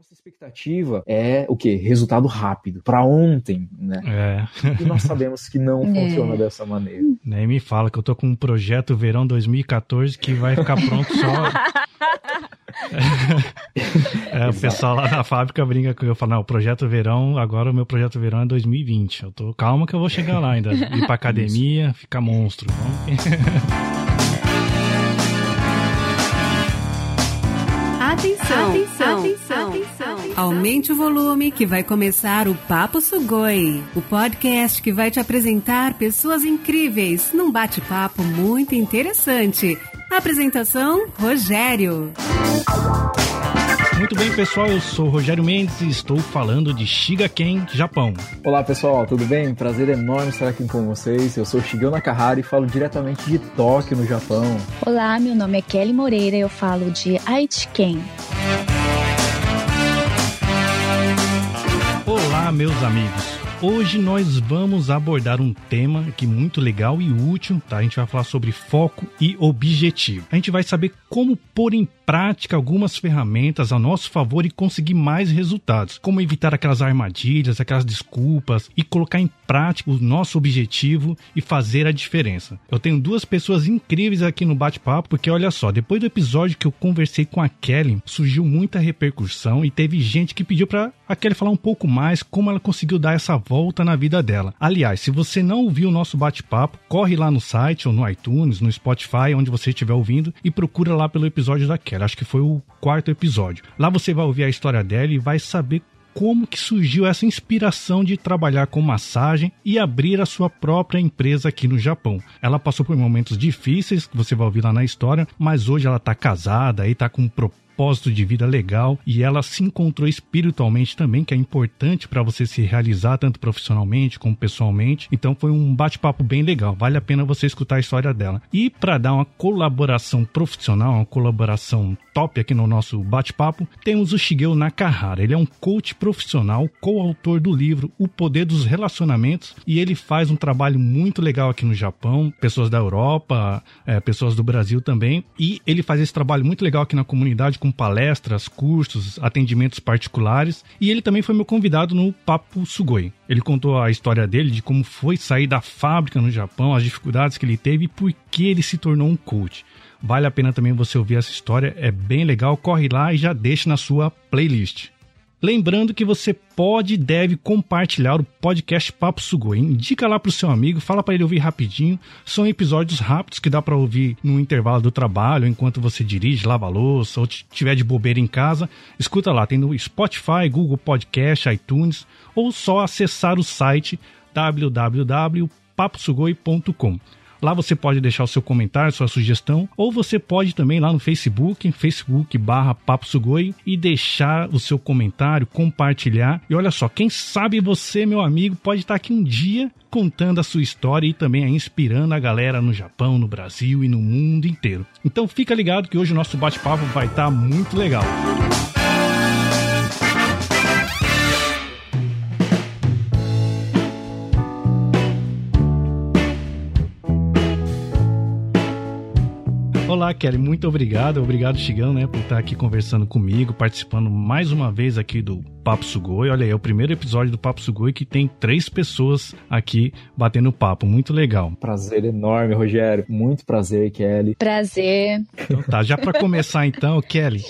Nossa expectativa é o quê? Resultado rápido, para ontem, né? É. E nós sabemos que não É. funciona dessa maneira. Nem me fala que eu tô com um projeto verão 2014 que vai ficar pronto só. É, o pessoal lá na fábrica brinca com eu falo, não, o projeto verão, agora o meu projeto verão é 2020. Eu tô calma que eu vou chegar lá ainda. Ir pra academia, ficar monstro. Vamos- Atenção, atenção, atenção, Aumente o volume que vai começar o Papo Sugoi, o podcast que vai te apresentar pessoas incríveis num bate-papo muito interessante. Apresentação: Rogério. Muito bem, pessoal, eu sou o Rogério Mendes e estou falando de Shigaken, Japão. Olá pessoal, tudo bem? Prazer enorme estar aqui com vocês. Eu sou Shigeo Nakahara e falo diretamente de Tóquio, no Japão. Olá, meu nome é Kelly Moreira, eu falo de Aitken. Olá, meus amigos. Hoje nós vamos abordar um tema que é muito legal e útil, tá? A gente vai falar sobre foco e objetivo. A gente vai saber como pôr em prática algumas ferramentas a nosso favor e conseguir mais resultados. Como evitar aquelas armadilhas, aquelas desculpas e colocar em prática o nosso objetivo e fazer a diferença. Eu tenho duas pessoas incríveis aqui no bate-papo, porque olha só, depois do episódio que eu conversei com a Kelly, surgiu muita repercussão e teve gente que pediu para a Kelly falar um pouco mais como ela conseguiu dar essa volta na vida dela. Aliás, se você não ouviu o nosso bate-papo, corre lá no site ou no iTunes, no Spotify, onde você estiver ouvindo e procura lá pelo episódio da Kelly. Acho que foi o quarto episódio. Lá você vai ouvir a história dela e vai saber como que surgiu essa inspiração de trabalhar com massagem e abrir a sua própria empresa aqui no Japão. Ela passou por momentos difíceis, que você vai ouvir lá na história, mas hoje ela tá casada e tá com um propósito de vida legal e ela se encontrou espiritualmente também, que é importante para você se realizar tanto profissionalmente como pessoalmente. Então foi um bate-papo bem legal, vale a pena você escutar a história dela. E para dar uma colaboração profissional, uma colaboração top aqui no nosso bate-papo, temos o Shigeo Nakahara. Ele é um coach profissional, coautor do livro O Poder dos Relacionamentos e ele faz um trabalho muito legal aqui no Japão, pessoas da Europa, é, pessoas do Brasil também. E ele faz esse trabalho muito legal aqui na comunidade com palestras, cursos, atendimentos particulares. E ele também foi meu convidado no Papo Sugoi. Ele contou a história dele, de como foi sair da fábrica no Japão, as dificuldades que ele teve e por que ele se tornou um coach. Vale a pena também você ouvir essa história, é bem legal. Corre lá e já deixa na sua playlist. Lembrando que você pode e deve compartilhar o podcast Papo Sugoi. Indica lá pro seu amigo, fala para ele ouvir rapidinho. São episódios rápidos que dá para ouvir no intervalo do trabalho, enquanto você dirige, lava louça ou tiver de bobeira em casa. Escuta lá, tem no Spotify, Google Podcast, iTunes ou só acessar o site www.paposugoi.com. Lá você pode deixar o seu comentário, sua sugestão, ou você pode também lá no Facebook, Facebook barra Papo Sugoi, e deixar o seu comentário, compartilhar. E olha só, quem sabe você, meu amigo, pode estar aqui um dia contando a sua história e também inspirando a galera no Japão, no Brasil e no mundo inteiro. Então fica ligado que hoje o nosso bate-papo vai estar muito legal. Olá, Kelly, muito obrigado. Obrigado, Chigão, né, por estar aqui conversando comigo, participando mais uma vez aqui do Papo Sugoi. Olha aí, é o primeiro episódio do Papo Sugoi que tem três pessoas aqui batendo papo. Muito legal. Prazer enorme, Rogério. Muito prazer, Kelly. Prazer. Então tá, já para começar então, Kelly.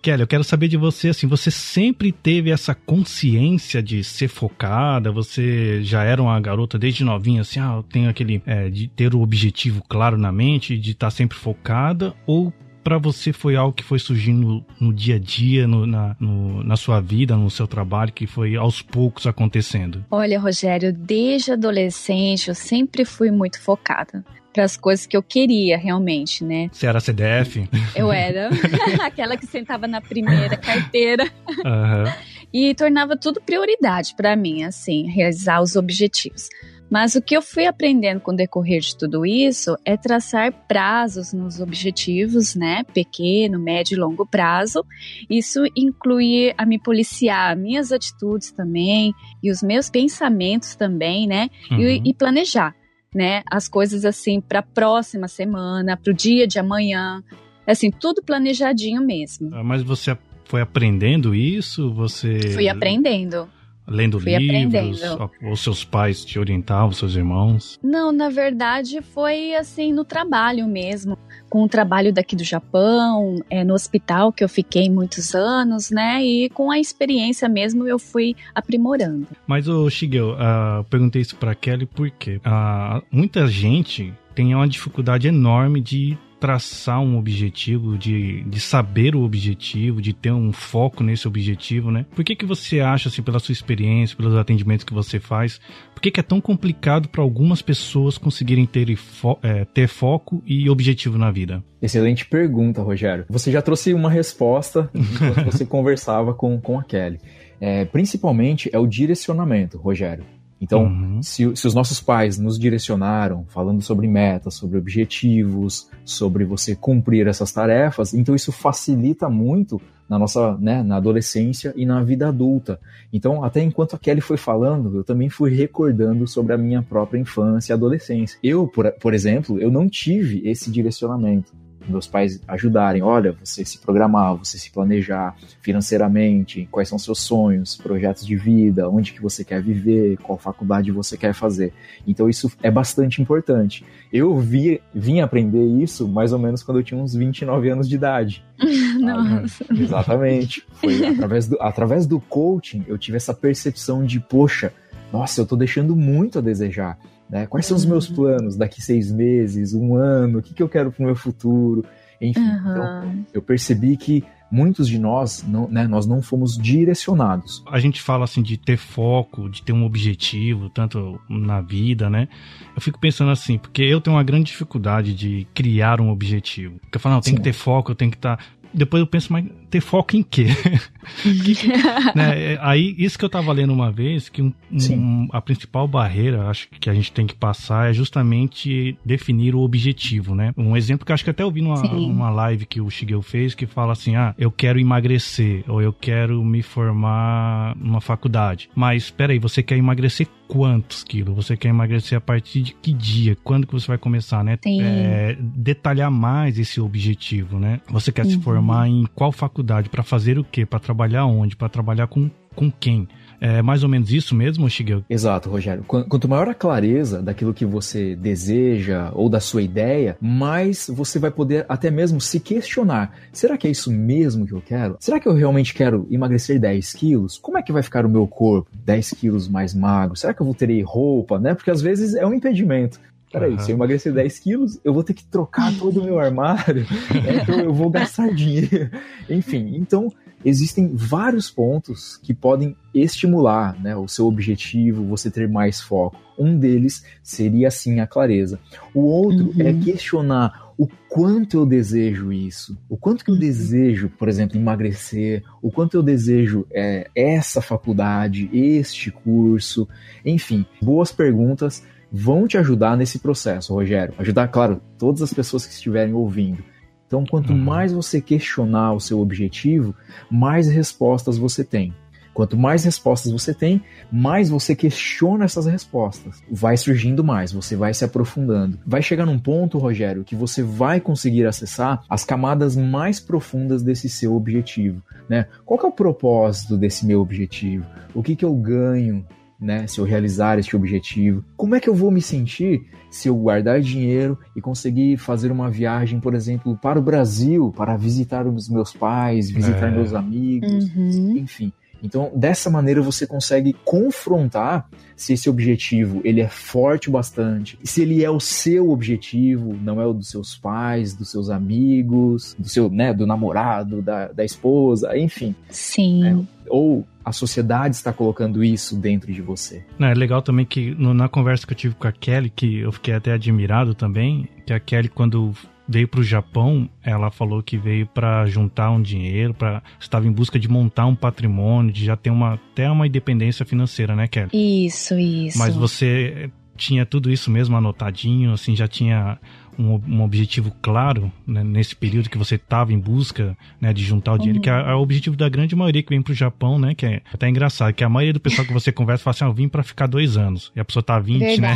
Kelly, eu quero saber de você, assim, você sempre teve essa consciência de ser focada? Você já era uma garota desde novinha, assim, ah, eu tenho aquele, é, de ter o objetivo claro na mente, de estar sempre focada? Ou para você foi algo que foi surgindo no dia a dia, no, na, no, na sua vida, no seu trabalho, que foi aos poucos acontecendo? Olha, Rogério, desde adolescente eu sempre fui muito focada para as coisas que eu queria realmente, né? Você era CDF? Eu era aquela que sentava na primeira carteira Aham. e tornava tudo prioridade para mim, assim, realizar os objetivos. Mas o que eu fui aprendendo com o decorrer de tudo isso é traçar prazos nos objetivos, né? Pequeno, médio e longo prazo. Isso inclui a me policiar, minhas atitudes também e os meus pensamentos também, né? Uhum. E, e planejar, né? As coisas assim para a próxima semana, para o dia de amanhã. Assim, tudo planejadinho mesmo. Ah, Mas você foi aprendendo isso? Você fui aprendendo. Lendo Fui livros? Aprendendo. Ou seus pais te orientavam, seus irmãos? Não, na verdade foi assim no trabalho mesmo. Com o trabalho daqui do Japão, é, no hospital que eu fiquei muitos anos, né? E com a experiência mesmo eu fui aprimorando. Mas, ô Shigeo, uh, perguntei isso pra Kelly porque uh, muita gente tem uma dificuldade enorme de traçar um objetivo, de, de saber o objetivo, de ter um foco nesse objetivo, né? Por que, que você acha, assim, pela sua experiência, pelos atendimentos que você faz, por que, que é tão complicado para algumas pessoas conseguirem ter, fo é, ter foco e objetivo na vida? Excelente pergunta, Rogério. Você já trouxe uma resposta enquanto você conversava com, com a Kelly. É, principalmente é o direcionamento, Rogério. Então, uhum. se, se, os nossos pais nos direcionaram falando sobre metas, sobre objetivos, sobre você cumprir essas tarefas, então isso facilita muito na nossa, né, na adolescência e na vida adulta. Então, até enquanto a Kelly foi falando, eu também fui recordando sobre a minha própria infância e adolescência. Eu, por, por exemplo, eu não tive esse direcionamento meus pais ajudarem, olha, você se programar, você se planejar financeiramente, quais são seus sonhos, projetos de vida, onde que você quer viver, qual faculdade você quer fazer. Então isso é bastante importante. Eu vi, vim aprender isso mais ou menos quando eu tinha uns 29 anos de idade. Nossa. Ah, exatamente. Foi através do, através do coaching eu tive essa percepção de, poxa, nossa, eu tô deixando muito a desejar. Né? Quais são os meus uhum. planos daqui seis meses, um ano? O que, que eu quero para o meu futuro? Enfim, uhum. então, eu percebi que muitos de nós não, né, nós não fomos direcionados. A gente fala assim de ter foco, de ter um objetivo, tanto na vida, né? Eu fico pensando assim, porque eu tenho uma grande dificuldade de criar um objetivo. Porque eu falo, não, eu tenho Sim. que ter foco, eu tenho que estar. Tá... Depois eu penso, mas ter foco em quê? né? É, aí, isso que eu tava lendo uma vez, que um, um, a principal barreira, acho que a gente tem que passar é justamente definir o objetivo, né? Um exemplo que acho que até eu vi numa uma live que o Shigeu fez, que fala assim, ah, eu quero emagrecer, ou eu quero me formar numa faculdade. Mas, espera aí, você quer emagrecer quantos quilos? Você quer emagrecer a partir de que dia? Quando que você vai começar, né? É, detalhar mais esse objetivo, né? Você quer uhum. se formar em qual faculdade? Para fazer o quê? Para trabalhar onde? Para trabalhar com, com quem? É mais ou menos isso mesmo, Shigeo? Exato, Rogério. Quanto maior a clareza daquilo que você deseja ou da sua ideia, mais você vai poder até mesmo se questionar: será que é isso mesmo que eu quero? Será que eu realmente quero emagrecer 10 quilos? Como é que vai ficar o meu corpo? 10 quilos mais magro? Será que eu vou ter roupa, né? Porque às vezes é um impedimento. Peraí, uhum. se eu emagrecer 10 quilos, eu vou ter que trocar todo o meu armário, né? então eu vou gastar dinheiro. Enfim, então existem vários pontos que podem estimular né, o seu objetivo, você ter mais foco. Um deles seria sim a clareza. O outro é uhum. é questionar o quanto eu desejo isso, o quanto que eu uhum. desejo, por exemplo, emagrecer, o quanto eu desejo é, essa faculdade, este curso, enfim, boas perguntas vão te ajudar nesse processo, Rogério. Ajudar, claro, todas as pessoas que estiverem ouvindo. Então, quanto uhum. mais você questionar o seu objetivo, mais respostas você tem. Quanto mais respostas você tem, mais você questiona essas respostas. Vai surgindo mais, você vai se aprofundando. Vai chegar num ponto, Rogério, que você vai conseguir acessar as camadas mais profundas desse seu objetivo. Né? Qual é o propósito desse meu objetivo? O que, que eu ganho né, se eu realizar este objetivo? Como é que eu vou me sentir se eu guardar dinheiro e conseguir fazer uma viagem, por exemplo, para o Brasil, para visitar os meus pais, visitar é. meus amigos, uhum. enfim. Então, dessa maneira você consegue confrontar se esse objetivo ele é forte bastante, se ele é o seu objetivo, não é o dos seus pais, dos seus amigos, do seu, né, do namorado, da, da esposa, enfim. Sim. É, ou a sociedade está colocando isso dentro de você. É legal também que no, na conversa que eu tive com a Kelly, que eu fiquei até admirado também, que a Kelly quando veio para o Japão, ela falou que veio para juntar um dinheiro, para estava em busca de montar um patrimônio, de já ter uma até uma independência financeira, né, Kelly? Isso, isso. Mas você tinha tudo isso mesmo anotadinho, assim, já tinha um, um objetivo claro né, nesse período que você estava em busca né, de juntar o dinheiro, uhum. que é, é, o objetivo da grande maioria que vem para o Japão, né? Que é até engraçado, que a maioria do pessoal que você conversa fala assim, ah, eu vim para ficar dois anos. E a pessoa tá 20, né?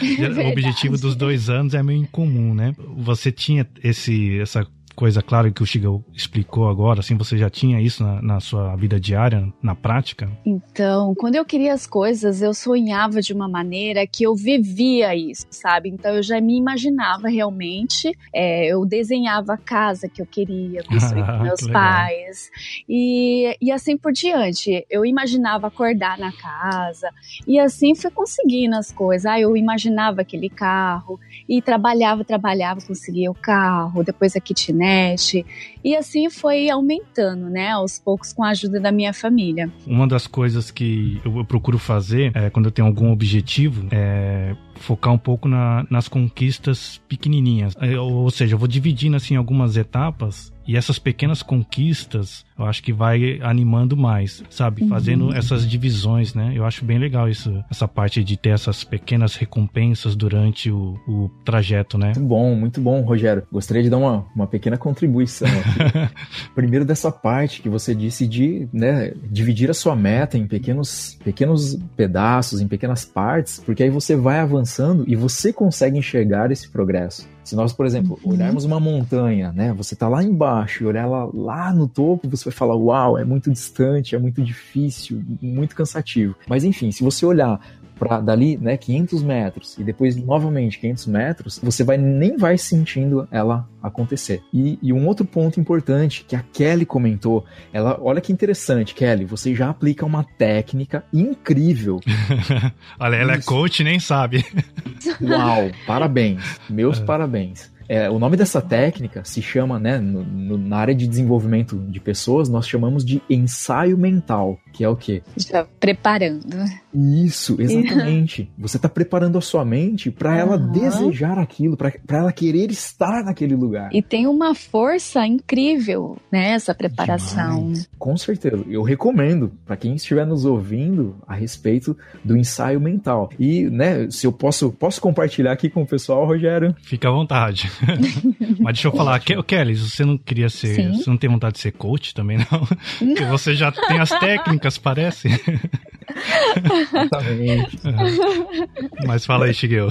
Verdade. né? o objetivo dos dois anos é meio incomum, né? Você tinha esse, essa coisa clara que o Chico explicou agora, assim, você já tinha isso na, na sua vida diária, na prática? Então, quando eu queria as coisas, eu sonhava de uma maneira que eu vivia isso, sabe? Então eu já me imaginava realmente, é, eu desenhava a casa que eu queria construir com meus pais e, e assim por diante. Eu imaginava acordar na casa e assim fui conseguindo as coisas. Ah, eu imaginava aquele carro e trabalhava, trabalhava, conseguia o carro, depois a kitnet e assim foi aumentando, né, aos poucos com a ajuda da minha família. Uma das coisas que eu procuro fazer é, quando eu tenho algum objetivo é focar um pouco na, nas conquistas pequenininhas. É, ou seja, eu vou dividindo assim algumas etapas e essas pequenas conquistas, eu acho que vai animando mais, sabe? Uhum. Fazendo essas divisões, né? Eu acho bem legal isso, essa parte de ter essas pequenas recompensas durante o, o trajeto, né? Muito bom, muito bom, Rogério. Gostaria de dar uma, uma pequena contribuição aqui. Primeiro dessa parte que você disse de né, dividir a sua meta em pequenos, pequenos pedaços, em pequenas partes, porque aí você vai avançando e você consegue enxergar esse progresso. Se nós, por exemplo, uhum. olharmos uma montanha, né? Você tá lá embaixo e olhar ela lá no topo, você vai falar, uau, é muito distante, é muito difícil, muito cansativo. Mas enfim, se você olhar para dali, né, 500 metros e depois novamente 500 metros, você vai nem vai sentindo ela acontecer. E, e, um outro ponto importante que a Kelly comentou, ela, olha que interessante, Kelly, você já aplica uma técnica incrível. olha, ela é Isso. é coach, nem sabe. Uau, parabéns, meus é. parabéns. É, o nome dessa técnica se chama, né, no, no, na área de desenvolvimento de pessoas, nós chamamos de ensaio mental, que é o quê? Já preparando. Isso, exatamente. Você está preparando a sua mente para uhum. ela desejar aquilo, para ela querer estar naquele lugar. E tem uma força incrível, né, essa preparação. Demais. Com certeza. Eu recomendo para quem estiver nos ouvindo a respeito do ensaio mental. E, né, se eu posso, posso compartilhar aqui com o pessoal, Rogério? Fica à vontade. Mas deixa eu falar, Ke Kelly, você não queria ser. Sim. Você não tem vontade de ser coach também, não? não. Porque você já tem as técnicas, parece. Exatamente. É. Mas fala aí, Shigeo.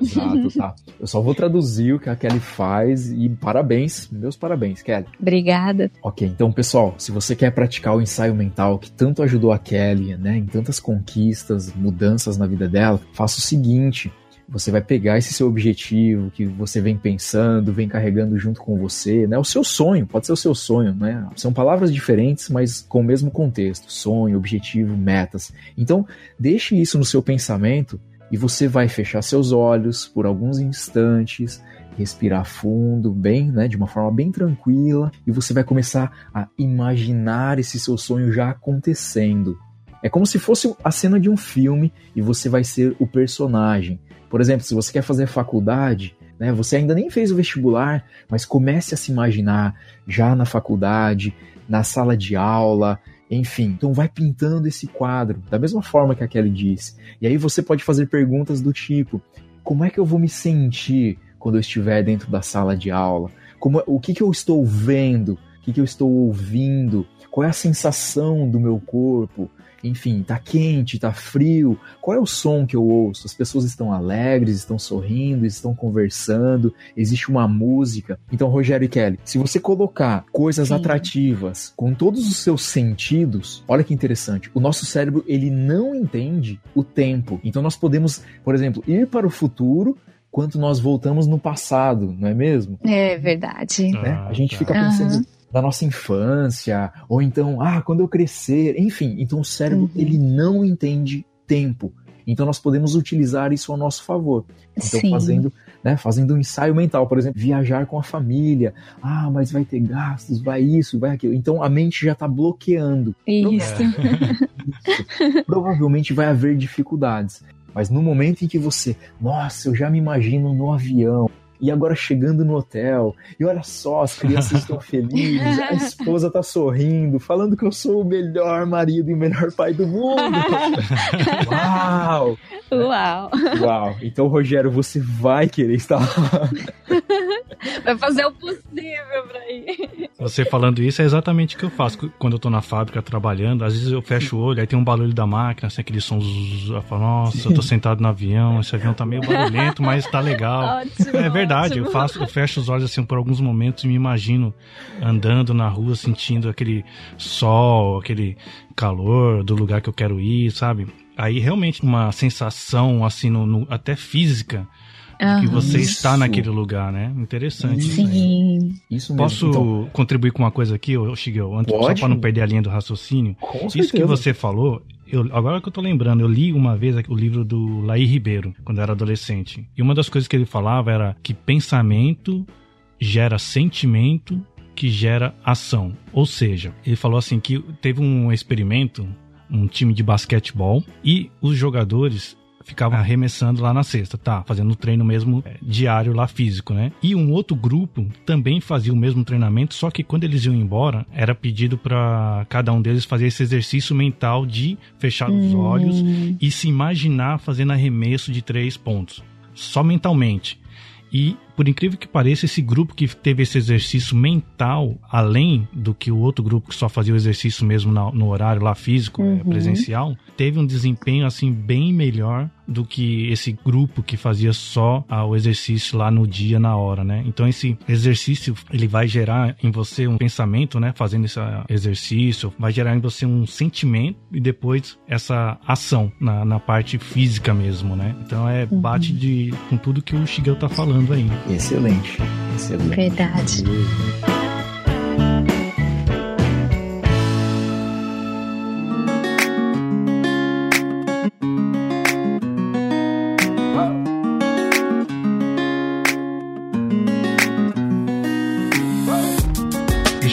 Exato, tá. Eu só vou traduzir o que a Kelly faz e parabéns, meus parabéns, Kelly. Obrigada. Ok, então, pessoal, se você quer praticar o ensaio mental que tanto ajudou a Kelly, né, em tantas conquistas, mudanças na vida dela, faça o seguinte: você vai pegar esse seu objetivo que você vem pensando, vem carregando junto com você, né? O seu sonho, pode ser o seu sonho, né? São palavras diferentes, mas com o mesmo contexto: sonho, objetivo, metas. Então, deixe isso no seu pensamento e você vai fechar seus olhos por alguns instantes, respirar fundo, bem, né, de uma forma bem tranquila, e você vai começar a imaginar esse seu sonho já acontecendo. É como se fosse a cena de um filme e você vai ser o personagem. Por exemplo, se você quer fazer faculdade, né, você ainda nem fez o vestibular, mas comece a se imaginar já na faculdade, na sala de aula, enfim. Então vai pintando esse quadro, da mesma forma que a Kelly disse. E aí você pode fazer perguntas do tipo: como é que eu vou me sentir quando eu estiver dentro da sala de aula? Como, o que, que eu estou vendo? O que, que eu estou ouvindo? Qual é a sensação do meu corpo? Enfim, tá quente, tá frio, qual é o som que eu ouço? As pessoas estão alegres, estão sorrindo, estão conversando, existe uma música. Então, Rogério e Kelly, se você colocar coisas Sim. atrativas com todos os seus sentidos, olha que interessante, o nosso cérebro ele não entende o tempo. Então nós podemos, por exemplo, ir para o futuro quanto nós voltamos no passado, não é mesmo? É verdade. Né? a gente fica pensando uhum da nossa infância, ou então, ah, quando eu crescer, enfim. Então o cérebro uhum. ele não entende tempo. Então nós podemos utilizar isso ao nosso favor. Então Sim. fazendo, né, fazendo um ensaio mental, por exemplo, viajar com a família. Ah, mas vai ter gastos, vai isso, vai aquilo. Então a mente já está bloqueando. Isso. isso. Provavelmente vai haver dificuldades. Mas no momento em que você, nossa, eu já me imagino no avião, e agora chegando no hotel, e olha só, as crianças estão felizes, a esposa está sorrindo, falando que eu sou o melhor marido e o melhor pai do mundo. Uau! Uau! Uau! Então, Rogério, você vai querer estar lá. Vai fazer o possível pra ir. Você falando isso é exatamente o que eu faço quando eu tô na fábrica trabalhando. Às vezes eu fecho o olho, aí tem um barulho da máquina, assim, aquele som. Eu falo, nossa, eu tô sentado no avião, esse avião tá meio barulhento, mas tá legal. Ótimo. É verdade verdade, eu faço, eu fecho os olhos assim por alguns momentos e me imagino andando na rua, sentindo aquele sol, aquele calor do lugar que eu quero ir, sabe? Aí realmente uma sensação assim, no, no até física, de que você isso. está naquele lugar, né? Interessante. Sim. Isso mesmo. Posso então, contribuir com uma coisa aqui, Shigel? Só para não perder a linha do raciocínio. Com isso certeza. que você falou, eu, agora que eu tô lembrando, eu li uma vez o livro do Laí Ribeiro, quando eu era adolescente. E uma das coisas que ele falava era que pensamento gera sentimento que gera ação. Ou seja, ele falou assim que teve um experimento, um time de basquetebol, e os jogadores ficava arremessando lá na cesta, tá? Fazendo treino mesmo é, diário lá físico, né? E um outro grupo também fazia o mesmo treinamento, só que quando eles iam embora, era pedido para cada um deles fazer esse exercício mental de fechar os hum. olhos e se imaginar fazendo arremesso de três pontos. Só mentalmente. E por incrível que pareça, esse grupo que teve esse exercício mental, além do que o outro grupo que só fazia o exercício mesmo no horário lá físico, uhum. presencial, teve um desempenho assim bem melhor do que esse grupo que fazia só ah, o exercício lá no dia, na hora, né? Então esse exercício, ele vai gerar em você um pensamento, né? Fazendo esse exercício, vai gerar em você um sentimento e depois essa ação na, na parte física mesmo, né? Então é uhum. bate de, com tudo que o Shigel tá falando aí. Excelente. Excelente. Verdade.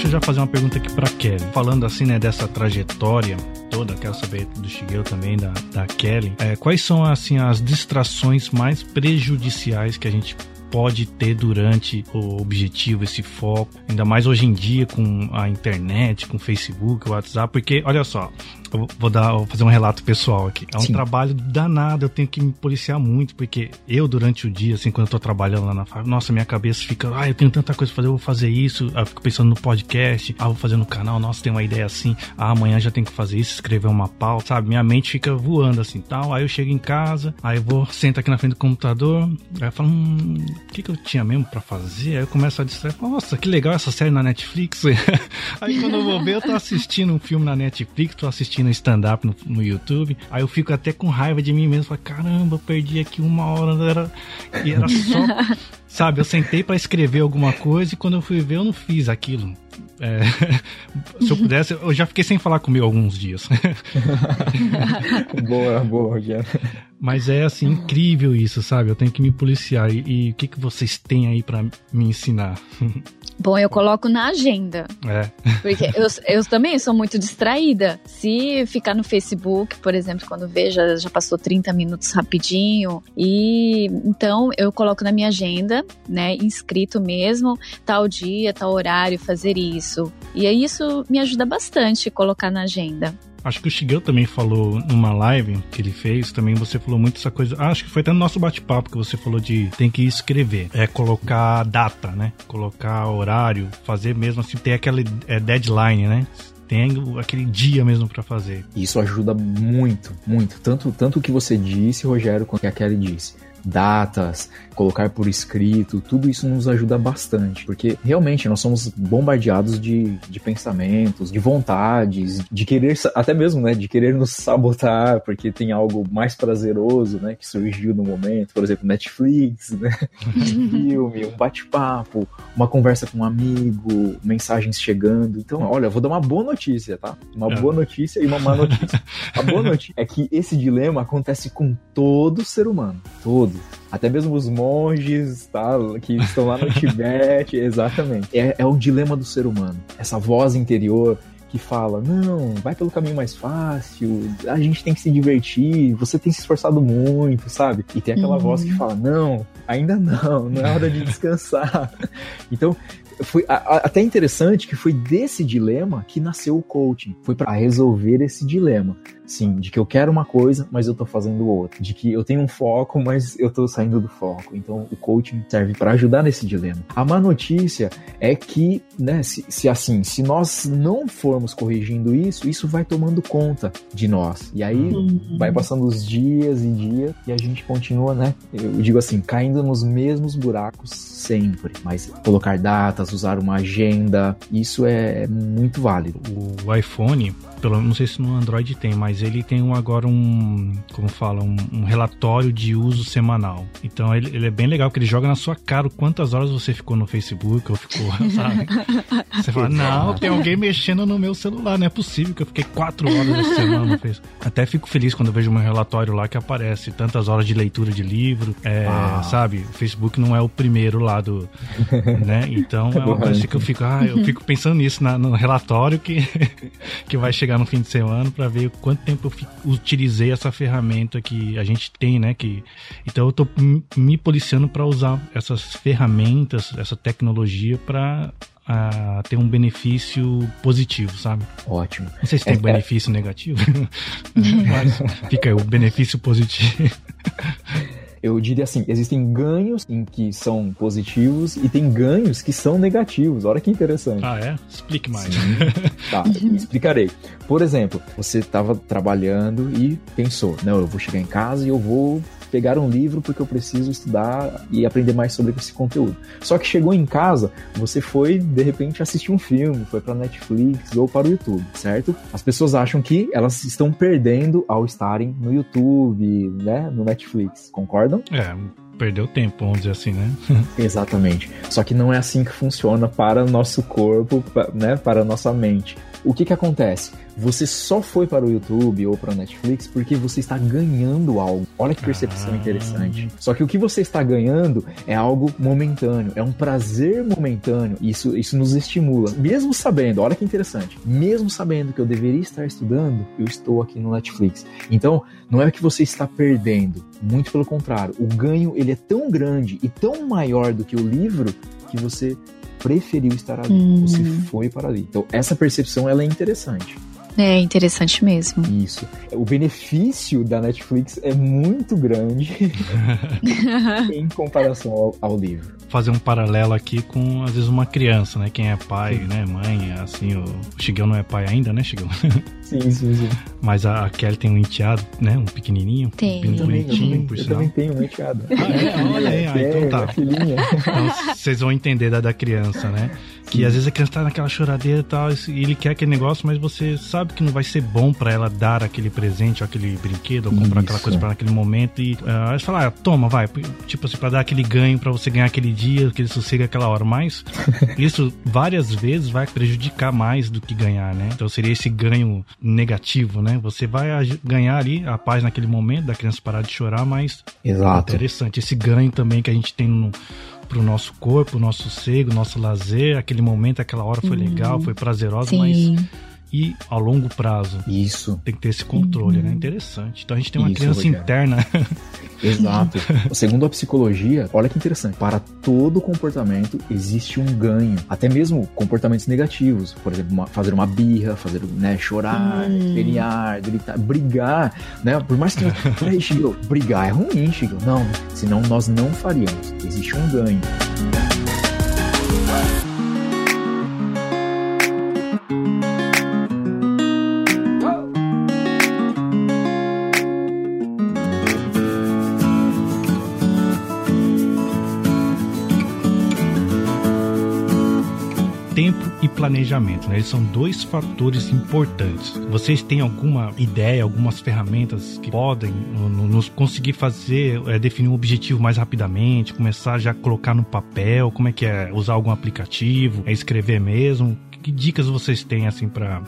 Eu já fazer uma pergunta aqui para Kelly. Falando assim, né, dessa trajetória toda, quero saber do Shigeu também, da, da Kelly. É, quais são, assim, as distrações mais prejudiciais que a gente pode ter durante o objetivo, esse foco, ainda mais hoje em dia com a internet, com o Facebook, o WhatsApp, porque olha só, eu vou dar, vou fazer um relato pessoal aqui. É um Sim. trabalho danado, eu tenho que me policiar muito, porque eu, durante o dia, assim, quando eu tô trabalhando lá na fábrica, nossa, minha cabeça fica, ah, eu tenho tanta coisa pra fazer, eu vou fazer isso, eu fico pensando no podcast, ah, vou fazer no canal, nossa, tem uma ideia assim, ah, amanhã já tenho que fazer isso, escrever uma pauta, sabe? Minha mente fica voando assim, tal. Aí eu chego em casa, aí eu vou, sento aqui na frente do computador, aí eu falo, hum, o que que eu tinha mesmo pra fazer? Aí eu começo a distrair, nossa, que legal essa série na Netflix. aí quando eu vou ver, eu tô assistindo um filme na Netflix, tô assistindo assistindo stand-up no, no, YouTube. Aí eu fico até com raiva de mim mesmo. Falo, caramba, eu perdi aqui uma hora. Era, e era só. sabe, eu sentei para escrever alguma coisa e quando eu fui ver, eu não fiz aquilo. É, se eu pudesse, eu já fiquei sem falar comigo alguns dias. boa, boa, Rogério. Mas é assim, incrível isso, sabe? Eu tenho que me policiar. E, e o que, que vocês têm aí para me ensinar? Bom, eu coloco na agenda. É. Porque eu, eu também sou muito distraída. Se ficar no Facebook, por exemplo, quando veja, já passou 30 minutos rapidinho. E então eu coloco na minha agenda, né? Inscrito mesmo, tal dia, tal horário, fazer isso. E aí isso me ajuda bastante colocar na agenda. Acho que o Shigel também falou numa live que ele fez, também você falou muito essa coisa. Ah, acho que foi até no nosso bate-papo que você falou de tem que escrever. É colocar data, né? Colocar horário, fazer mesmo assim, ter aquela é, deadline, né? tem aquele dia mesmo para fazer. Isso ajuda muito, muito. Tanto tanto o que você disse, Rogério, quanto que a Kelly disse datas, colocar por escrito, tudo isso nos ajuda bastante, porque realmente nós somos bombardeados de, de pensamentos, de vontades, de querer, até mesmo, né, de querer nos sabotar, porque tem algo mais prazeroso, né, que surgiu no momento, por exemplo, Netflix, né, um filme, um bate-papo, uma conversa com um amigo, mensagens chegando. Então, olha, vou dar uma boa notícia, tá? Uma é. boa notícia e uma má notícia. A boa notícia é que esse dilema acontece com todo ser humano, todo até mesmo os monges, tá? Que estão lá no Tibete, exatamente. É, é o dilema do ser humano. Essa voz interior que fala: não, vai pelo caminho mais fácil, a gente tem que se divertir, você tem se esforçado muito, sabe? E tem aquela uhum. voz que fala: não, ainda não, não é hora de descansar. então, foi a, a, até interessante que foi desse dilema que nasceu o coaching. Foi para resolver esse dilema. Sim, de que eu quero uma coisa, mas eu tô fazendo outra. De que eu tenho um foco, mas eu tô saindo do foco. Então o coaching serve para ajudar nesse dilema. A má notícia é que, né, se, se, assim, se nós não formos corrigindo isso, isso vai tomando conta de nós. E aí uhum. vai passando os dias e dias e a gente continua, né? Eu digo assim, caindo nos mesmos buracos sempre. Mas colocar datas, usar uma agenda, isso é muito válido. O iPhone, pelo não sei se no Android tem, mas ele tem um, agora um, como fala, um, um, relatório de uso semanal. Então ele, ele, é bem legal, que ele joga na sua cara quantas horas você ficou no Facebook ou ficou, sabe? Você fala, não, tem alguém mexendo no meu celular, não é possível que eu fiquei quatro horas essa semana no Facebook. Até fico feliz quando eu vejo meu relatório lá que aparece tantas horas de leitura de livro, é, ah. sabe? O Facebook não é o primeiro lá do, né? Então é uma coisa que eu fico, ah, eu fico pensando nisso na, no relatório que, que vai chegar chegar no fim de semana para ver quanto tempo eu utilizei essa ferramenta que a gente tem, né? Que, então eu tô me policiando para usar essas ferramentas, essa tecnologia para a ter um benefício positivo, sabe? Ótimo. Não sei se tem é, é. benefício é... negativo, mas fica aí o benefício positivo. Eu diria assim, existem ganhos em que são positivos e tem ganhos que são negativos. Olha que interessante. Ah, é? Explique mais. tá, explicarei. Por exemplo, você estava trabalhando e pensou, não, eu vou chegar em casa e eu vou pegar um livro porque eu preciso estudar e aprender mais sobre esse conteúdo. Só que chegou em casa, você foi de repente assistir um filme, foi para Netflix ou para o YouTube, certo? As pessoas acham que elas estão perdendo ao estarem no YouTube, né, no Netflix. Concordam? É, perdeu tempo, vamos dizer assim, né? Exatamente. Só que não é assim que funciona para o nosso corpo, né, para a nossa mente. O que que acontece? Você só foi para o YouTube ou para a Netflix porque você está ganhando algo. Olha que percepção ah. interessante. Só que o que você está ganhando é algo momentâneo, é um prazer momentâneo. Isso, isso nos estimula. Mesmo sabendo, olha que interessante, mesmo sabendo que eu deveria estar estudando, eu estou aqui no Netflix. Então, não é que você está perdendo, muito pelo contrário. O ganho ele é tão grande e tão maior do que o livro que você preferiu estar ali, hum. você foi para ali. Então, essa percepção ela é interessante. É interessante mesmo. Isso. O benefício da Netflix é muito grande em comparação ao, ao, livro. Fazer um paralelo aqui com, às vezes, uma criança, né? Quem é pai, sim. né? Mãe, assim, o, o Chigão não é pai ainda, né, Chigão? Sim, sim, sim. Mas a Kelly tem um enteado, né? Um pequenininho. Tem. Um também, eu também, eu também tenho um enteado. Ah, é? Olha aí, ah, então tá. Filhinha. Então, vocês vão entender da, da criança, né? Que às vezes a criança tá naquela choradeira e tal, e ele quer aquele negócio, mas você sabe que não vai ser bom para ela dar aquele presente, ou aquele brinquedo, ou comprar Isso. aquela coisa para naquele momento. E uh, aí você fala, ah, toma, vai. Tipo assim, pra dar aquele ganho, para você ganhar aquele dia, aquele sossego aquela hora. Mas isso várias vezes vai prejudicar mais do que ganhar, né? Então seria esse ganho negativo, né? Você vai ganhar ali a paz naquele momento da criança parar de chorar, mas Exato. É interessante esse ganho também que a gente tem no pro nosso corpo, nosso sossego, nosso lazer, aquele momento, aquela hora foi legal, foi prazerosa, Sim. mas e a longo prazo. Isso. Tem que ter esse controle, né? uhum. né? Interessante. Então a gente tem uma Isso, criança Rogério. interna. Exato. Segundo a psicologia, olha que interessante, para todo comportamento existe um ganho, até mesmo comportamentos negativos, por exemplo, uma, fazer uma birra, fazer, né, chorar, hum. gritar, brigar, né? Por mais que, peraí, Chico, brigar é ruim, Chico. Não, senão nós não faríamos. Existe um ganho. Planejamento, né? Eles são dois fatores importantes. Vocês têm alguma ideia, algumas ferramentas que podem nos conseguir fazer, é, definir um objetivo mais rapidamente, começar já a colocar no papel? Como é que é? Usar algum aplicativo? É escrever mesmo? Que dicas vocês têm, assim, para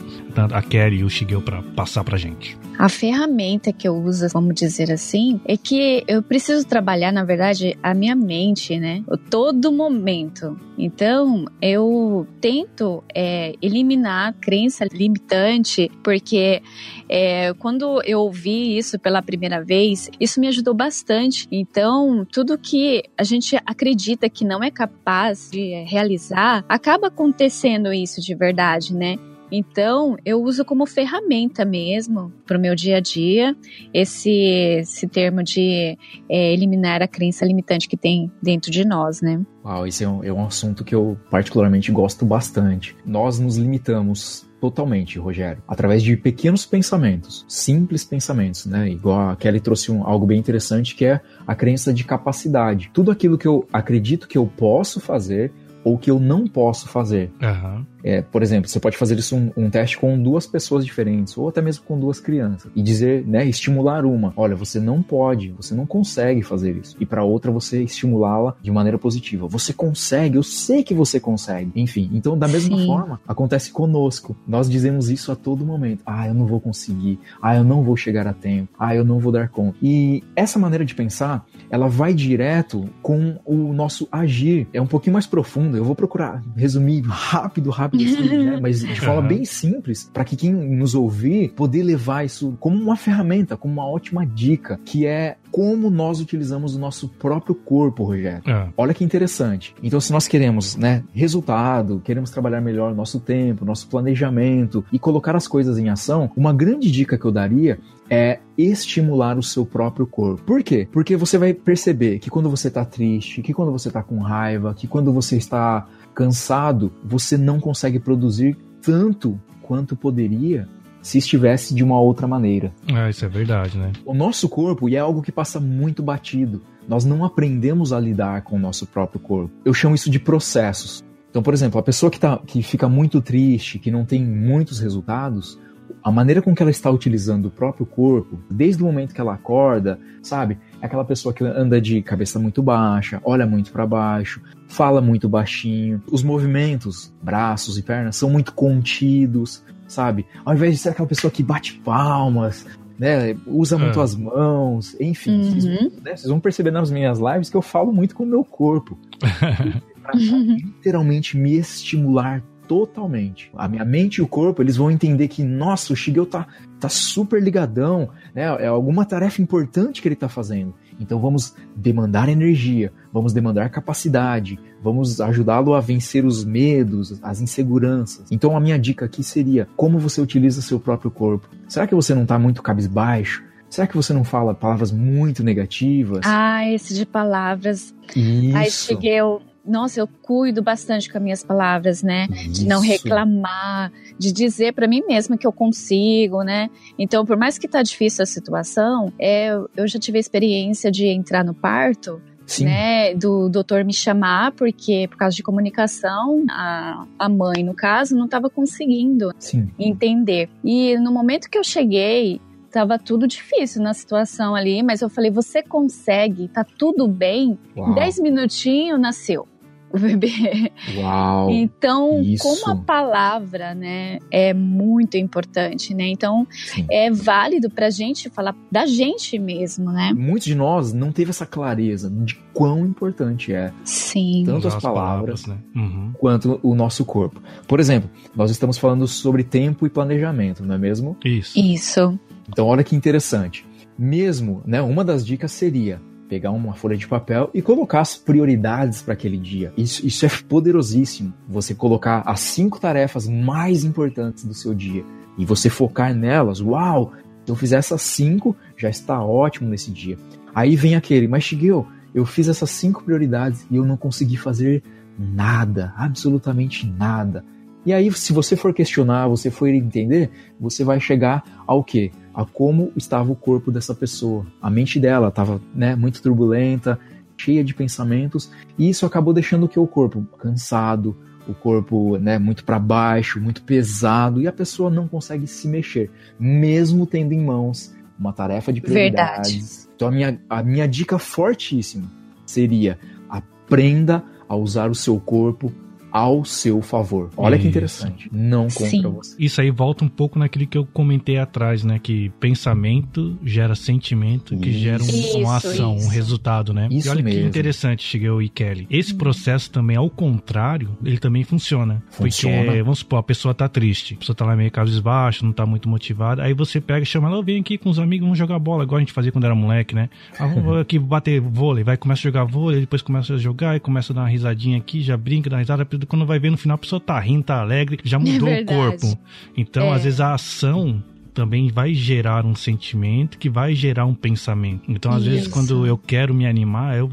a Kelly e o Shigeo para passar pra gente? A ferramenta que eu uso, vamos dizer assim, é que eu preciso trabalhar, na verdade, a minha mente, né? Todo momento. Então, eu tento é, eliminar a crença limitante, porque é, quando eu ouvi isso pela primeira vez, isso me ajudou bastante. Então, tudo que a gente acredita que não é capaz de realizar, acaba acontecendo isso de verdade, né? Então, eu uso como ferramenta mesmo para o meu dia a dia esse, esse termo de é, eliminar a crença limitante que tem dentro de nós, né? Uau, esse é um, é um assunto que eu particularmente gosto bastante. Nós nos limitamos totalmente, Rogério, através de pequenos pensamentos, simples pensamentos, né? Igual a Kelly trouxe um, algo bem interessante que é a crença de capacidade. Tudo aquilo que eu acredito que eu posso fazer ou que eu não posso fazer. Uhum. É, por exemplo, você pode fazer isso um, um, teste com duas pessoas diferentes, ou até mesmo com duas crianças, e dizer, né, estimular uma, olha, você não pode, você não consegue fazer isso, e para outra você estimulá-la de maneira positiva. Você consegue, eu sei que você consegue. Enfim, então da mesma Sim. forma acontece conosco. Nós dizemos isso a todo momento. Ah, eu não vou conseguir. Ah, eu não vou chegar a tempo. Ah, eu não vou dar conta. E essa maneira de pensar, ela vai direto com o nosso agir. É um pouquinho mais profundo. Eu vou procurar resumir rápido, rápido rápido, assim, né? mas de forma uhum. bem simples, para que quem nos ouvir poder levar isso como uma ferramenta, como uma ótima dica, que é como nós utilizamos o nosso próprio corpo, Rogério. É. Olha que interessante. Então, se nós queremos, né, resultado, queremos trabalhar melhor nosso tempo, nosso planejamento e colocar as coisas em ação, uma grande dica que eu daria é estimular o seu próprio corpo. Por quê? Porque você vai perceber que quando você está triste, que quando você está com raiva, que quando você está cansado, você não consegue produzir tanto quanto poderia se estivesse de uma outra maneira. Ah, isso é verdade, né? O nosso corpo, e é algo que passa muito batido, nós não aprendemos a lidar com o nosso próprio corpo. Eu chamo isso de processos. Então, por exemplo, a pessoa que, tá, que fica muito triste, que não tem muitos resultados, a maneira com que ela está utilizando o próprio corpo, desde o momento que ela acorda, sabe? É aquela pessoa que anda de cabeça muito baixa, olha muito para baixo, fala muito baixinho. Os movimentos, braços e pernas, são muito contidos, sabe? Ao invés de ser aquela pessoa que bate palmas, né, usa muito é. as mãos, enfim. Uhum. Vocês, né, vocês, vão perceber nas minhas lives que eu falo muito com o meu corpo. pra literalmente me estimular totalmente. A minha mente e o corpo, eles vão entender que, nossa, o Shigeo tá, tá super ligadão, né? É alguma tarefa importante que ele tá fazendo. Então vamos demandar energia, vamos demandar capacidade, vamos ajudá-lo a vencer os medos, as inseguranças. Então a minha dica aqui seria como você utiliza seu próprio corpo. Será que você não tá muito cabisbaixo? Será que você não fala palavras muito negativas? Ah, esse de palavras. Isso. Aí cheguei, eu, nossa, eu cuido bastante com as minhas palavras, né? Isso. De não reclamar, de dizer para mim mesma que eu consigo, né? Então, por mais que tá difícil a situação, é, eu já tive a experiência de entrar no parto Sim. né, do doutor me chamar, porque por causa de comunicação, a, a mãe, no caso, não estava conseguindo Sim. entender. E no momento que eu cheguei, tava tudo difícil na situação ali, mas eu falei, você consegue, tá tudo bem. Uau. 10 minutinhos nasceu o bebê. Uau! Então, isso. como a palavra, né, é muito importante, né? Então, Sim. é válido pra gente falar da gente mesmo, né? Muitos de nós não teve essa clareza de quão importante é. Sim. Tanto as, as palavras, palavras né? uhum. quanto o nosso corpo. Por exemplo, nós estamos falando sobre tempo e planejamento, não é mesmo? Isso. Isso. Então, olha que interessante. Mesmo, né, uma das dicas seria pegar uma folha de papel e colocar as prioridades para aquele dia. Isso, isso é poderosíssimo. Você colocar as cinco tarefas mais importantes do seu dia e você focar nelas. Uau! Se eu fizer essas cinco, já está ótimo nesse dia. Aí vem aquele, mas Shigeo, eu fiz essas cinco prioridades e eu não consegui fazer nada, absolutamente nada. E aí, se você for questionar, você for entender, você vai chegar ao quê? A como estava o corpo dessa pessoa. A mente dela estava né, muito turbulenta, cheia de pensamentos, e isso acabou deixando o que o corpo cansado, o corpo né, muito para baixo, muito pesado, e a pessoa não consegue se mexer, mesmo tendo em mãos uma tarefa de prioridades. Verdade. Então a minha, a minha dica fortíssima seria aprenda a usar o seu corpo ao seu favor. Olha Isso. que interessante. Não contra Sim. você. Isso aí volta um pouco naquele que eu comentei atrás, né? Que pensamento gera sentimento, que isso. gera um, uma ação, isso. um resultado, né? Isso e olha mesmo. que interessante, Shigeo e Kelly. Esse processo também, ao contrário, ele também funciona. funciona. Porque, vamos supor, a pessoa tá triste, a pessoa tá lá meio cabisbaixo, não tá muito motivada, aí você pega, chama ela, vem aqui com os amigos, vamos jogar bola, igual a gente fazia quando era moleque, né? Ah, vamos aqui bater vôlei, vai, começa a jogar vôlei, depois começa a jogar e começa a dar uma risadinha aqui, já brinca, dá risada, quando vai ver no final a pessoa tá rindo, tá alegre, já é mudou é o corpo. Então, é. às vezes a ação também vai gerar um sentimento que vai gerar um pensamento. Então, às Isso. vezes, quando eu quero me animar, eu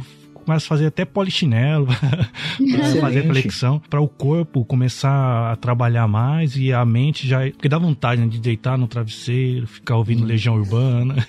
começa a fazer até polichinelo, fazer flexão, para o corpo começar a trabalhar mais e a mente já. Porque dá vontade né, de deitar no travesseiro, ficar ouvindo hum. Legião Urbana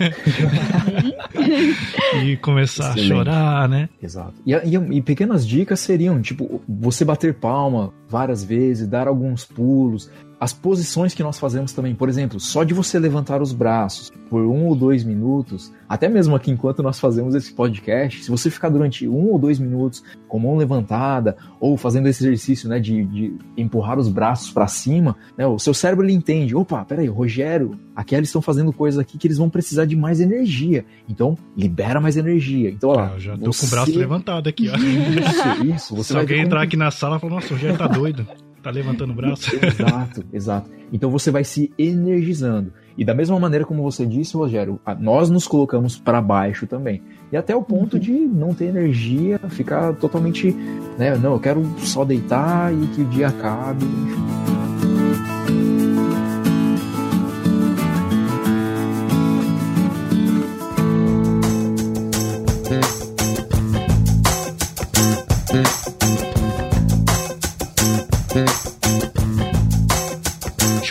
e começar Excelente. a chorar, né? Exato. E, e, e pequenas dicas seriam, tipo, você bater palma várias vezes, dar alguns pulos, as posições que nós fazemos também, por exemplo, só de você levantar os braços por um ou dois minutos, até mesmo aqui enquanto nós fazemos esse podcast, se você ficar durante um ou dois minutos com a mão levantada ou fazendo esse exercício né, de, de empurrar os braços para cima, né, o seu cérebro ele entende: opa, peraí, Rogério, aqueles estão fazendo coisas aqui que eles vão precisar de mais energia, então libera mais energia. Então, ó, ah, já tô você... com o braço levantado aqui, ó. Isso, isso. Você se alguém entrar aqui na sala e falar: nossa, o Rogério tá doido. Tá levantando o braço. exato, exato. Então você vai se energizando. E da mesma maneira como você disse, Rogério, nós nos colocamos para baixo também. E até o ponto uhum. de não ter energia, ficar totalmente, né, não, eu quero só deitar e que o dia acabe, enfim.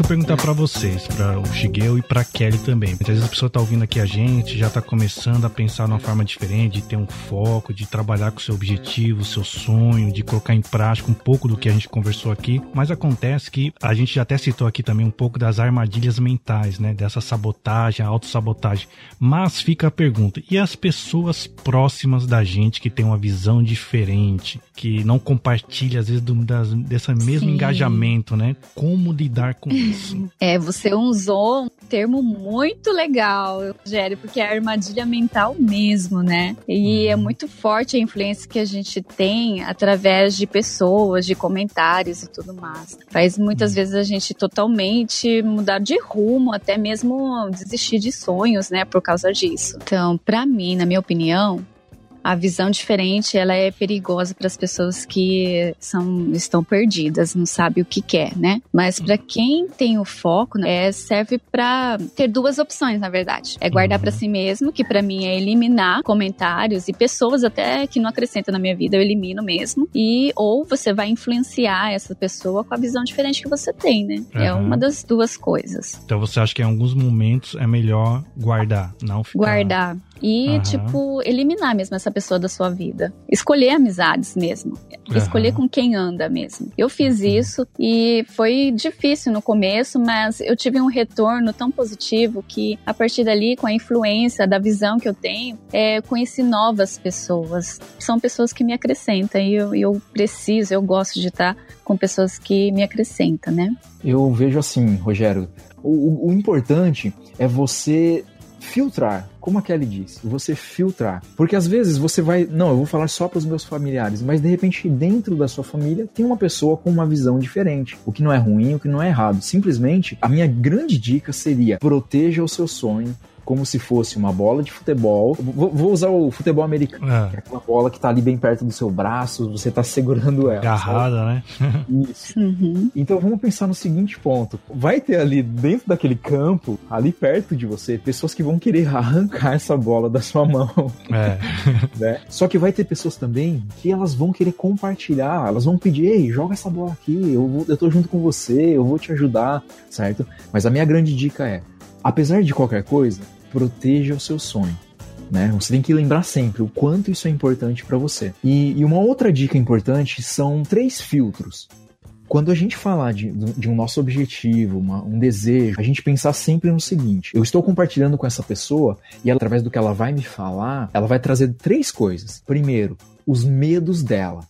Perguntar para vocês, para o Shigeu e para Kelly também. Muitas vezes a pessoa tá ouvindo aqui a gente, já tá começando a pensar numa forma diferente, de ter um foco, de trabalhar com o seu objetivo, seu sonho, de colocar em prática um pouco do que a gente conversou aqui. Mas acontece que a gente já até citou aqui também um pouco das armadilhas mentais, né? Dessa sabotagem, autossabotagem. Mas fica a pergunta: e as pessoas próximas da gente que tem uma visão diferente, que não compartilha às vezes do, das, desse mesmo Sim. engajamento, né? Como lidar com isso? É, você usou um termo muito legal, Rogério, porque é a armadilha mental mesmo, né? E é uhum. muito forte a influência que a gente tem através de pessoas, de comentários e tudo mais. Faz muitas uhum. vezes a gente totalmente mudar de rumo, até mesmo desistir de sonhos, né, por causa disso. Então, para mim, na minha opinião, a visão diferente ela é perigosa para as pessoas que são estão perdidas, não sabe o que quer, né? Mas para quem tem o foco, né, é, serve para ter duas opções, na verdade. É guardar para si mesmo, que para mim é eliminar comentários e pessoas até que não acrescentam na minha vida, eu elimino mesmo. E ou você vai influenciar essa pessoa com a visão diferente que você tem, né? Uhum. É uma das duas coisas. Então você acha que em alguns momentos é melhor guardar, não ficar guardar e, uhum. tipo, eliminar mesmo essa pessoa da sua vida. Escolher amizades mesmo. Uhum. Escolher com quem anda mesmo. Eu fiz uhum. isso e foi difícil no começo, mas eu tive um retorno tão positivo que, a partir dali, com a influência da visão que eu tenho, é, conheci novas pessoas. São pessoas que me acrescentam e eu, eu preciso, eu gosto de estar com pessoas que me acrescentam, né? Eu vejo assim, Rogério, o, o importante é você filtrar, como a Kelly disse, você filtrar. Porque às vezes você vai, não, eu vou falar só para os meus familiares, mas de repente dentro da sua família tem uma pessoa com uma visão diferente. O que não é ruim, o que não é errado. Simplesmente, a minha grande dica seria proteja o seu sonho, como se fosse uma bola de futebol. Vou, vou usar o futebol americano, é. que é aquela bola que tá ali bem perto do seu braço, você tá segurando ela. Agarrada, né? Isso. Uhum. Então vamos pensar no seguinte ponto: vai ter ali dentro daquele campo, ali perto de você, pessoas que vão querer arrancar essa bola da sua mão. É. né? Só que vai ter pessoas também que elas vão querer compartilhar, elas vão pedir, ei, joga essa bola aqui, eu, vou, eu tô junto com você, eu vou te ajudar, certo? Mas a minha grande dica é, apesar de qualquer coisa, proteja o seu sonho. Né? Você tem que lembrar sempre o quanto isso é importante para você. E, e, uma outra dica importante são três filtros. Quando a gente falar de, de um nosso objetivo, uma, um desejo, a gente pensar sempre no seguinte: eu estou compartilhando com essa pessoa e ela, através do que ela vai me falar, ela vai trazer três coisas. Primeiro, os medos dela.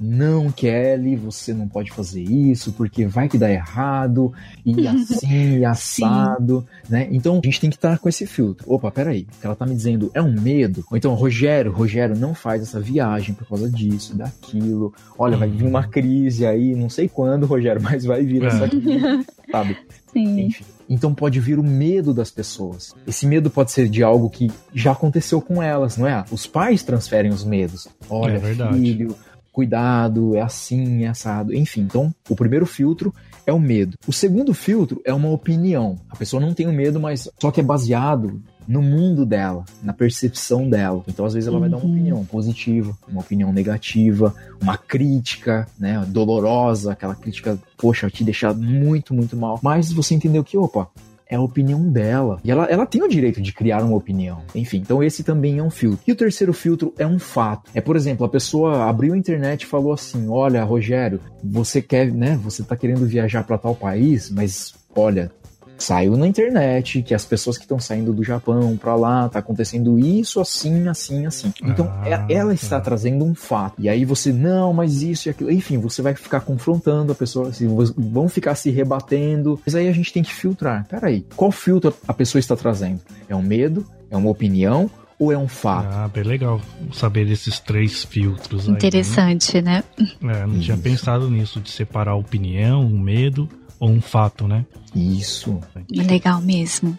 Não, Kelly, você não pode fazer isso porque vai que dá errado, e assim, e assado, né? Então a gente tem que estar com esse filtro. Opa, peraí, o que ela tá me dizendo é um medo? Ou então, Rogério, Rogério, não faz essa viagem por causa disso, daquilo. Olha, vai vir uma crise aí, não sei quando, Rogério, mas vai vir essa é. crise, sabe? Sim. Enfim. Então pode vir o medo das pessoas. Esse medo pode ser de algo que já aconteceu com elas, não é? Os pais transferem os medos. Olha, É verdade. filho, cuidado, é assim, é assado. Enfim, então o primeiro filtro é o medo. O segundo filtro é uma opinião. A pessoa não tem o medo, mas só que é baseado no mundo dela, na percepção dela. Então, às vezes, ela vai dar uma Uhum. opinião positiva, uma opinião negativa, uma crítica, né, dolorosa, aquela crítica, poxa, te deixar muito, muito mal. Mas você entendeu que, opa, é a opinião dela. E ela, ela tem o direito de criar uma opinião. Enfim, então esse também é um filtro. E o terceiro filtro é um fato. É, por exemplo, a pessoa abriu a internet e falou assim: Olha, Rogério, você quer, né? Você tá querendo viajar para tal país, mas olha. Saiu na internet que as pessoas que estão saindo do Japão para lá tá acontecendo isso assim, assim, assim. Então Ah, é- ela está tá. trazendo um fato. E aí você, não, mas isso e aquilo. Enfim, você vai ficar confrontando a pessoa, assim, vão ficar se rebatendo. Mas aí a gente tem que filtrar. Peraí, qual filtro a pessoa está trazendo? É um medo? É uma opinião? Ou é um fato? Ah, bem legal saber desses três filtros aí. né? Interessante, né? É, não tinha Isso. pensado nisso, de separar a opinião, um medo ou um fato, né? Isso. Legal mesmo.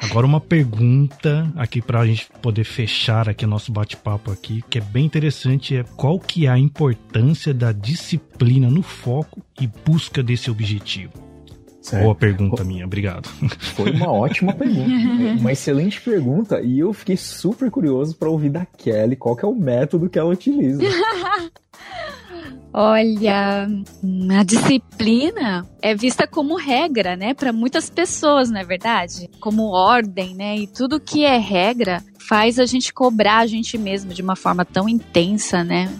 Agora uma pergunta aqui pra gente poder fechar aqui nosso bate-papo aqui, que é bem interessante, é qual que é a importância da disciplina no foco e busca desse objetivo? Boa pergunta minha, obrigado. Foi uma ótima pergunta. Uma excelente pergunta. E eu fiquei super curioso para ouvir da Kelly qual que é o método que ela utiliza. Olha, a disciplina é vista como regra, né, para muitas pessoas, não é verdade? Como ordem, né? E tudo que é regra faz a gente cobrar a gente mesmo de uma forma tão intensa, né?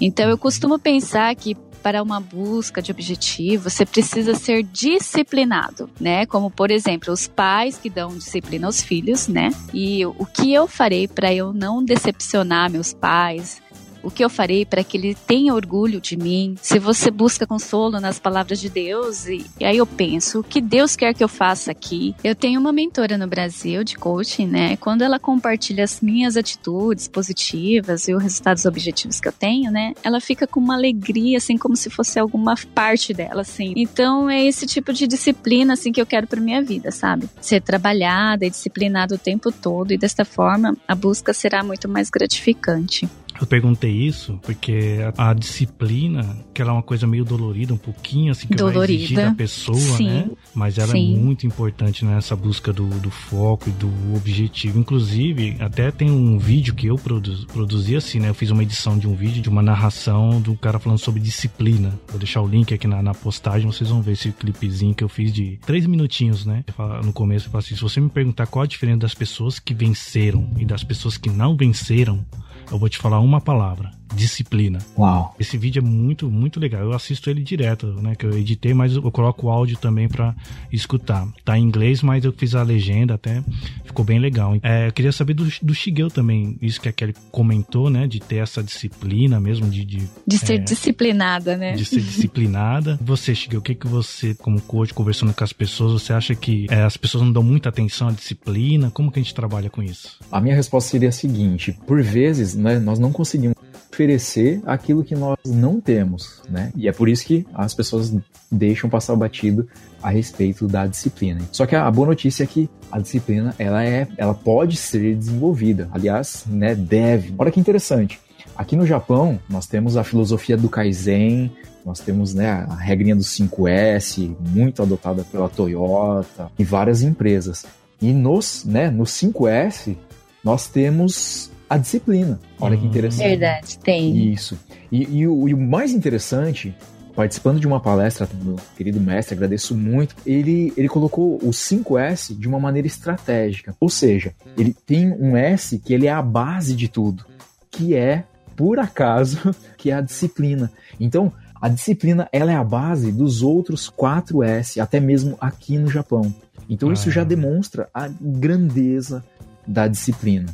Então eu costumo pensar que para uma busca de objetivo, você precisa ser disciplinado, né? Como por exemplo, os pais que dão disciplina aos filhos, né? E o que eu farei para eu não decepcionar meus pais? O que eu farei para que ele tenha orgulho de mim? Se você busca consolo nas palavras de Deus, e, e aí eu penso, o que Deus quer que eu faça aqui? Eu tenho uma mentora no Brasil de coaching, né? Quando ela compartilha as minhas atitudes positivas e os resultados objetivos que eu tenho, né? Ela fica com uma alegria, assim, como se fosse alguma parte dela, assim. Então é esse tipo de disciplina, assim, que eu quero para minha vida, sabe? Ser trabalhada e disciplinada o tempo todo, e desta forma a busca será muito mais gratificante. Eu perguntei isso porque a, a disciplina, que ela é uma coisa meio dolorida, um pouquinho assim, que vai Dolorida. exigir da pessoa, Sim. né? Mas ela Sim. é muito importante nessa busca do, do foco e do objetivo. Inclusive, até tem um vídeo que eu produzi, produzi assim, né? Eu fiz uma edição de um vídeo, de uma narração do cara falando sobre disciplina. Vou deixar o link aqui na, na postagem, vocês vão ver esse clipezinho que eu fiz de três minutinhos, né? No começo eu falo assim, se você me perguntar qual a diferença das pessoas que venceram e das pessoas que não venceram, eu vou te falar uma palavra: disciplina. Uau. Esse vídeo é muito, muito legal. Eu assisto ele direto, né? Que eu editei, mas eu coloco o áudio também pra escutar. Tá em inglês, mas eu fiz a legenda até. Ficou bem legal. É, eu queria saber do, do Shigeu também. Isso que a Kelly comentou, né? De ter essa disciplina mesmo, de, de, De ser É. disciplinada, né? de ser disciplinada. Você, Shigeu, o que, que você, como coach, conversando com as pessoas, você acha que é, as pessoas não dão muita atenção à disciplina? Como que a gente trabalha com isso? A minha resposta seria a seguinte: por vezes, né, nós não conseguimos oferecer aquilo que nós não temos, né? E é por isso que as pessoas deixam passar batido a respeito da disciplina. Só que a boa notícia é que a disciplina ela é, ela pode ser desenvolvida. Aliás, né, deve. Olha que interessante. Aqui no Japão, nós temos a filosofia do Kaizen, nós temos né, a regrinha do 5S, muito adotada pela Toyota e várias empresas. E nos, né, no 5S, nós temos a disciplina. Olha que Hum. interessante. Verdade, tem. Isso. E, e o, e o mais interessante, participando de uma palestra do querido mestre, agradeço muito, ele, ele colocou o 5S de uma maneira estratégica. Ou seja, ele tem um S que ele é a base de tudo, que é, por acaso, que é a disciplina. Então, a disciplina ela é a base dos outros 4S, até mesmo aqui no Japão. Então isso Ah. já demonstra a grandeza da disciplina.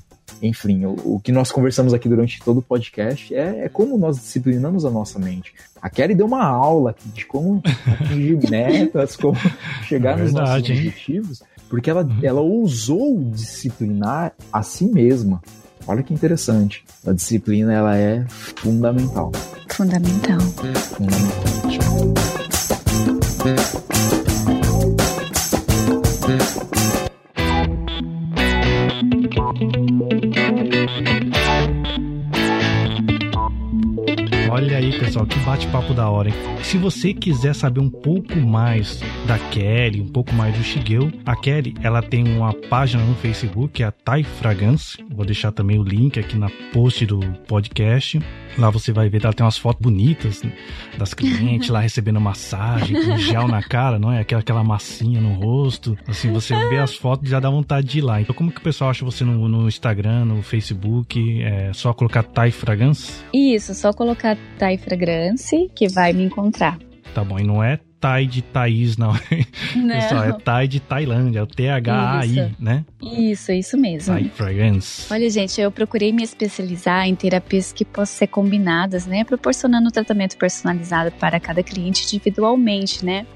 Enfim, o, o, que nós conversamos aqui durante todo o podcast é, é, como nós disciplinamos a nossa mente. A Kelly deu uma aula aqui de como atingir metas, como chegar é verdade, nos nossos hein? objetivos, porque ela, uhum. ela ousou disciplinar a si mesma. Olha que interessante. A disciplina ela é fundamental. Fundamental. Fundamental. Pessoal, que bate-papo da hora, hein? Se você quiser saber um pouco mais da Kelly, um pouco mais do Shigeu, a Kelly, ela tem uma página no Facebook, é a Thai Fragrance. Vou deixar também o link aqui na post do podcast. Lá você vai ver, ela tem umas fotos bonitas né, das clientes lá recebendo massagem, com gel na cara, não é? Aquela, aquela massinha no rosto. Assim, você vê as fotos e já dá vontade de ir lá. Então, como que o pessoal acha você no, no Instagram, no Facebook? É só colocar Thai Fragrance? Isso, só colocar Thai Fragrance que vai me encontrar. Tá bom, e não é Thai de Thaís, não. não. Pessoal, é Thai de Tailândia, é o T-H-A-I, né? Isso, isso mesmo. Thai Fragrance. Olha, gente, eu procurei me especializar em terapias que possam ser combinadas, né? Proporcionando tratamento personalizado para cada cliente individualmente, né?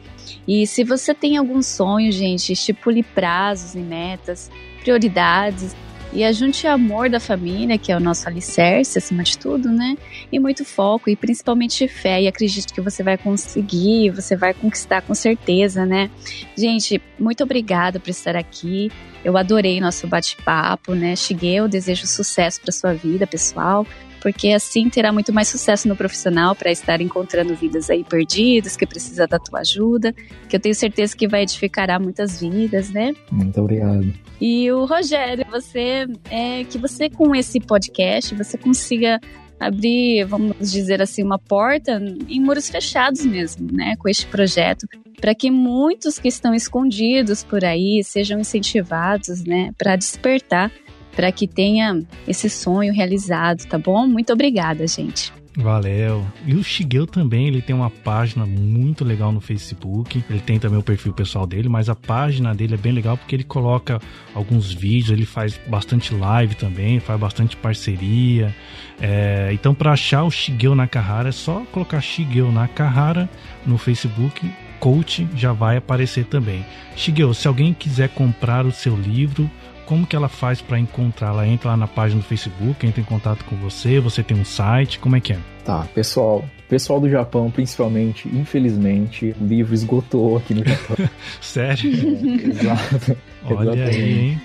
E se você tem algum sonho, gente, estipule prazos e metas, prioridades e ajunte amor da família, que é o nosso alicerce, acima de tudo, né? E muito foco, e principalmente fé. E acredito que você vai conseguir, você vai conquistar com certeza, né? Gente, muito obrigada por estar aqui. Eu adorei nosso bate-papo, né? Cheguei, eu desejo sucesso para sua vida pessoal porque assim terá muito mais sucesso no profissional para estar encontrando vidas aí perdidas, que precisa da tua ajuda, que eu tenho certeza que vai edificar muitas vidas, né? Muito obrigado. E o Rogério, você é que você com esse podcast, você consiga abrir, vamos dizer assim, uma porta em muros fechados mesmo, né, com este projeto, para que muitos que estão escondidos por aí sejam incentivados, né, para despertar para que tenha esse sonho realizado, tá bom? Muito obrigada, gente. Valeu. E o Shigeu também, ele tem uma página muito legal no Facebook. Ele tem também o perfil pessoal dele, mas a página dele é bem legal porque ele coloca alguns vídeos, ele faz bastante live também, faz bastante parceria. É, então, para achar o Shigeu Nakahara, é só colocar Shigeu Nakahara no Facebook. Coach já vai aparecer também. Shigeu, se alguém quiser comprar o seu livro, como que ela faz para encontrar? Ela entra lá na página do Facebook, entra em contato com você, você tem um site, como é que é? Tá, pessoal, pessoal do Japão, principalmente, infelizmente, o livro esgotou aqui no Japão. Sério? É, exato. Olha Exatamente. aí, hein?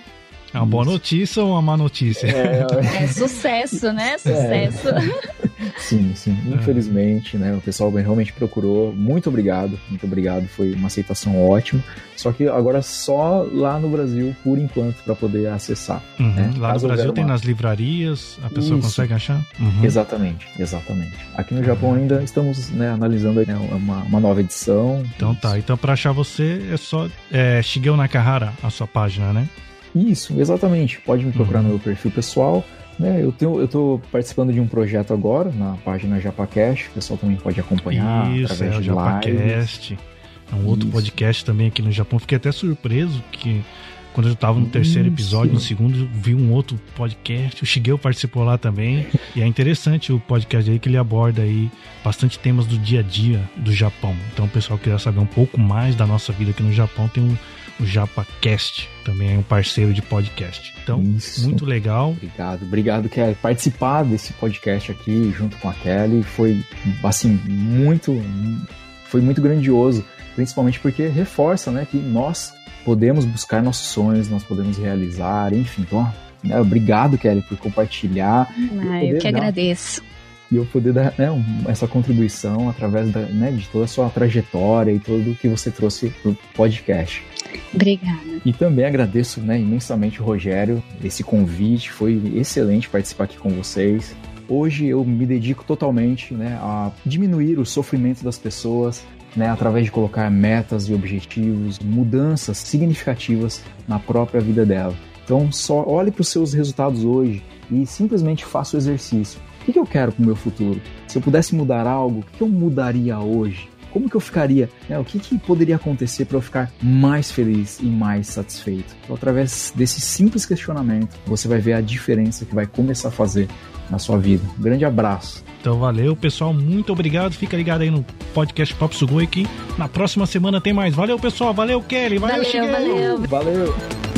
É uma boa notícia ou uma má notícia? É, é sucesso, né? Sucesso. É. Sim, sim. Infelizmente, né? O pessoal realmente procurou. Muito obrigado, muito obrigado. Foi uma aceitação ótima. Só que agora só lá no Brasil, por enquanto, para poder acessar. Uhum. Né? Lá Caso no Brasil tem uma... nas livrarias, a pessoa Isso. consegue achar? Uhum. Exatamente, exatamente. Aqui no Japão ainda estamos né, analisando né, uma, uma, nova edição. Então tá. Então para achar você é só é, Shigeo Nakahara, a sua página, né? Isso, exatamente. Pode me procurar uhum. no meu perfil pessoal. Né, eu, tenho, eu tô participando de um projeto agora na página JapaCast, o pessoal também pode acompanhar Isso, através é, de JapaCast. É um outro Isso. podcast também aqui no Japão. Fiquei até surpreso que quando eu estava no terceiro episódio, no segundo, vi um outro podcast. O Shigeu participou lá também. e é interessante o podcast aí que ele aborda aí bastante temas do dia a dia do Japão. Então, o pessoal quiser saber um pouco mais da nossa vida aqui no Japão, tem um o JapaCast, também é um parceiro de podcast. Então, Isso. muito legal. Obrigado, obrigado, Kelly. Participar desse podcast aqui junto com a Kelly foi, assim, muito, foi muito grandioso, principalmente porque reforça, né, que nós podemos buscar nossos sonhos, nós podemos realizar, enfim. Então, né, obrigado, Kelly, por compartilhar. Ah, eu que dar, agradeço. E eu poder dar né, essa contribuição através da, né, de toda a sua trajetória e tudo o que você trouxe para o podcast. Obrigada. E também agradeço né, imensamente o Rogério, esse convite, foi excelente participar aqui com vocês. Hoje eu me dedico totalmente né, a diminuir o sofrimento das pessoas, né, através de colocar metas e objetivos, mudanças significativas na própria vida dela. Então, só olhe para os seus resultados hoje e simplesmente faça o exercício. O que eu quero para o meu futuro? Se eu pudesse mudar algo, o que eu mudaria hoje? Como que eu ficaria? Né? O que, que poderia acontecer para eu ficar mais feliz e mais satisfeito? Então, através desse simples questionamento, você vai ver a diferença que vai começar a fazer na sua vida. Um grande abraço. Então valeu, pessoal. Muito obrigado. Fica ligado aí no podcast Papo Sugoi aqui. Na próxima semana tem mais. Valeu, pessoal. Valeu, Kelly. Valeu, valeu, valeu. valeu.